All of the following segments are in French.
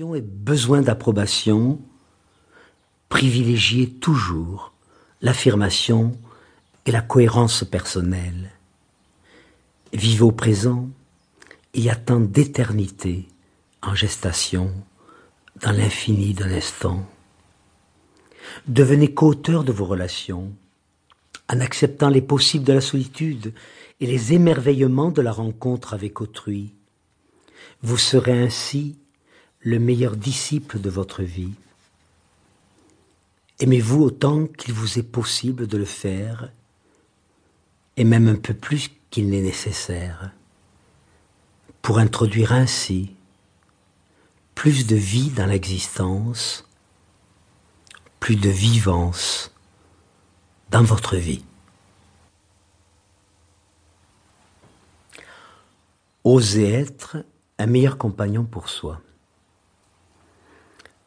Et besoin d'approbation, privilégiez toujours l'affirmation et la cohérence personnelle. Vivez au présent il y a tant d'éternité en gestation dans l'infini de l'instant. Devenez co-auteur de vos relations en acceptant les possibles de la solitude et les émerveillements de la rencontre avec autrui. Vous serez ainsi le meilleur disciple de votre vie. Aimez-vous autant qu'il vous est possible de le faire, et même un peu plus qu'il n'est nécessaire pour introduire ainsi plus de vie dans l'existence, plus de vivance dans votre vie. Osez être un meilleur compagnon pour soi.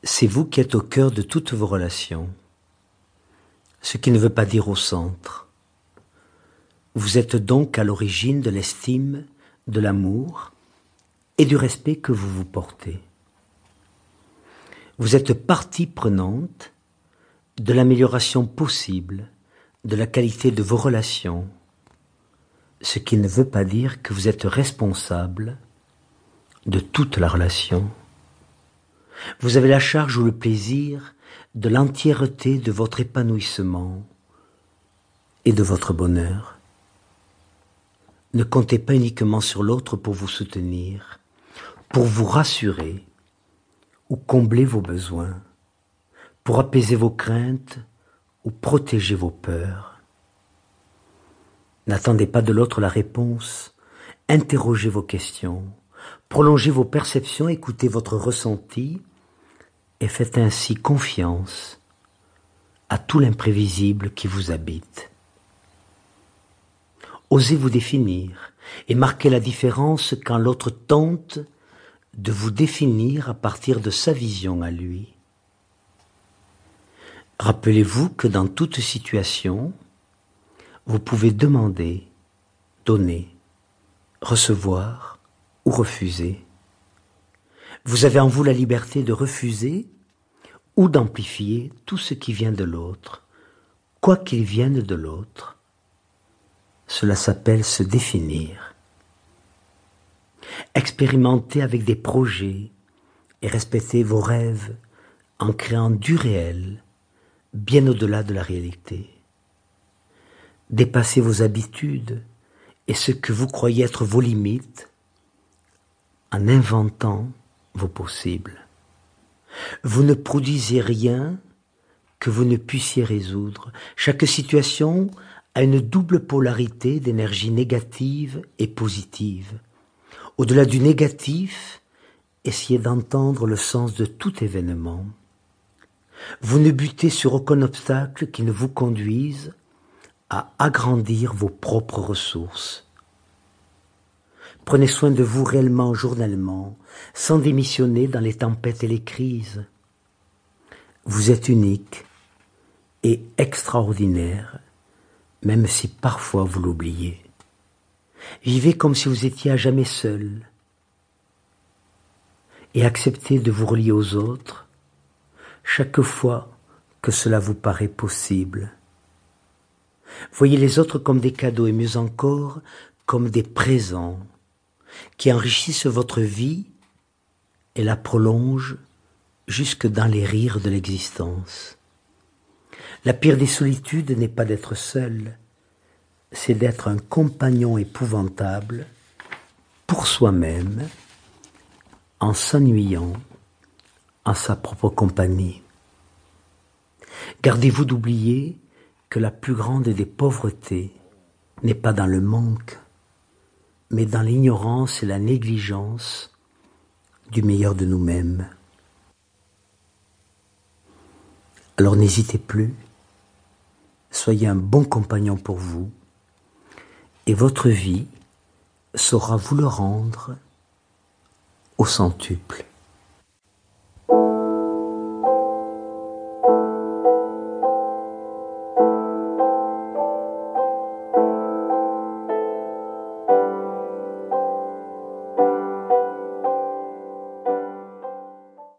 C'est vous qui êtes au cœur de toutes vos relations, ce qui ne veut pas dire au centre. Vous êtes donc à l'origine de l'estime, de l'amour, et du respect que vous vous portez. Vous êtes partie prenante de l'amélioration possible de la qualité de vos relations, ce qui ne veut pas dire que vous êtes responsable de toute la relation. Vous avez la charge ou le plaisir de l'entièreté de votre épanouissement et de votre bonheur. Ne comptez pas uniquement sur l'autre pour vous soutenir, pour vous rassurer ou combler vos besoins, pour apaiser vos craintes ou protéger vos peurs. N'attendez pas de l'autre la réponse, interrogez vos questions, prolongez vos perceptions, écoutez votre ressenti et faites ainsi confiance à tout l'imprévisible qui vous habite. Osez vous définir et marquez la différence quand l'autre tente de vous définir à partir de sa vision à lui. Rappelez-vous que dans toute situation, vous pouvez demander, donner, recevoir ou refuser. Vous avez en vous la liberté de refuser ou d'amplifier tout ce qui vient de l'autre, quoi qu'il vienne de l'autre. Cela s'appelle se définir expérimentez avec des projets et respectez vos rêves en créant du réel bien au-delà de la réalité. Dépassez vos habitudes et ce que vous croyez être vos limites en inventant vos possibles. Vous ne produisez rien que vous ne puissiez résoudre. Chaque situation a une double polarité d'énergie négative et positive. Au-delà du négatif, essayez d'entendre le sens de tout événement. Vous ne butez sur aucun obstacle qui ne vous conduise à agrandir vos propres ressources. Prenez soin de vous réellement, journellement, sans démissionner dans les tempêtes et les crises. Vous êtes unique et extraordinaire, même si parfois vous l'oubliez. Vivez comme si vous étiez à jamais seul et acceptez de vous relier aux autres chaque fois que cela vous paraît possible. Voyez les autres comme des cadeaux et mieux encore comme des présents qui enrichissent votre vie et la prolongent jusque dans les rires de l'existence. La pire des solitudes n'est pas d'être seul, c'est d'être un compagnon épouvantable pour soi-même en s'ennuyant en sa propre compagnie. Gardez-vous d'oublier que la plus grande des pauvretés n'est pas dans le manque, mais dans l'ignorance et la négligence du meilleur de nous-mêmes. Alors n'hésitez plus, soyez un bon compagnon pour vous, et votre vie saura vous le rendre au centuple.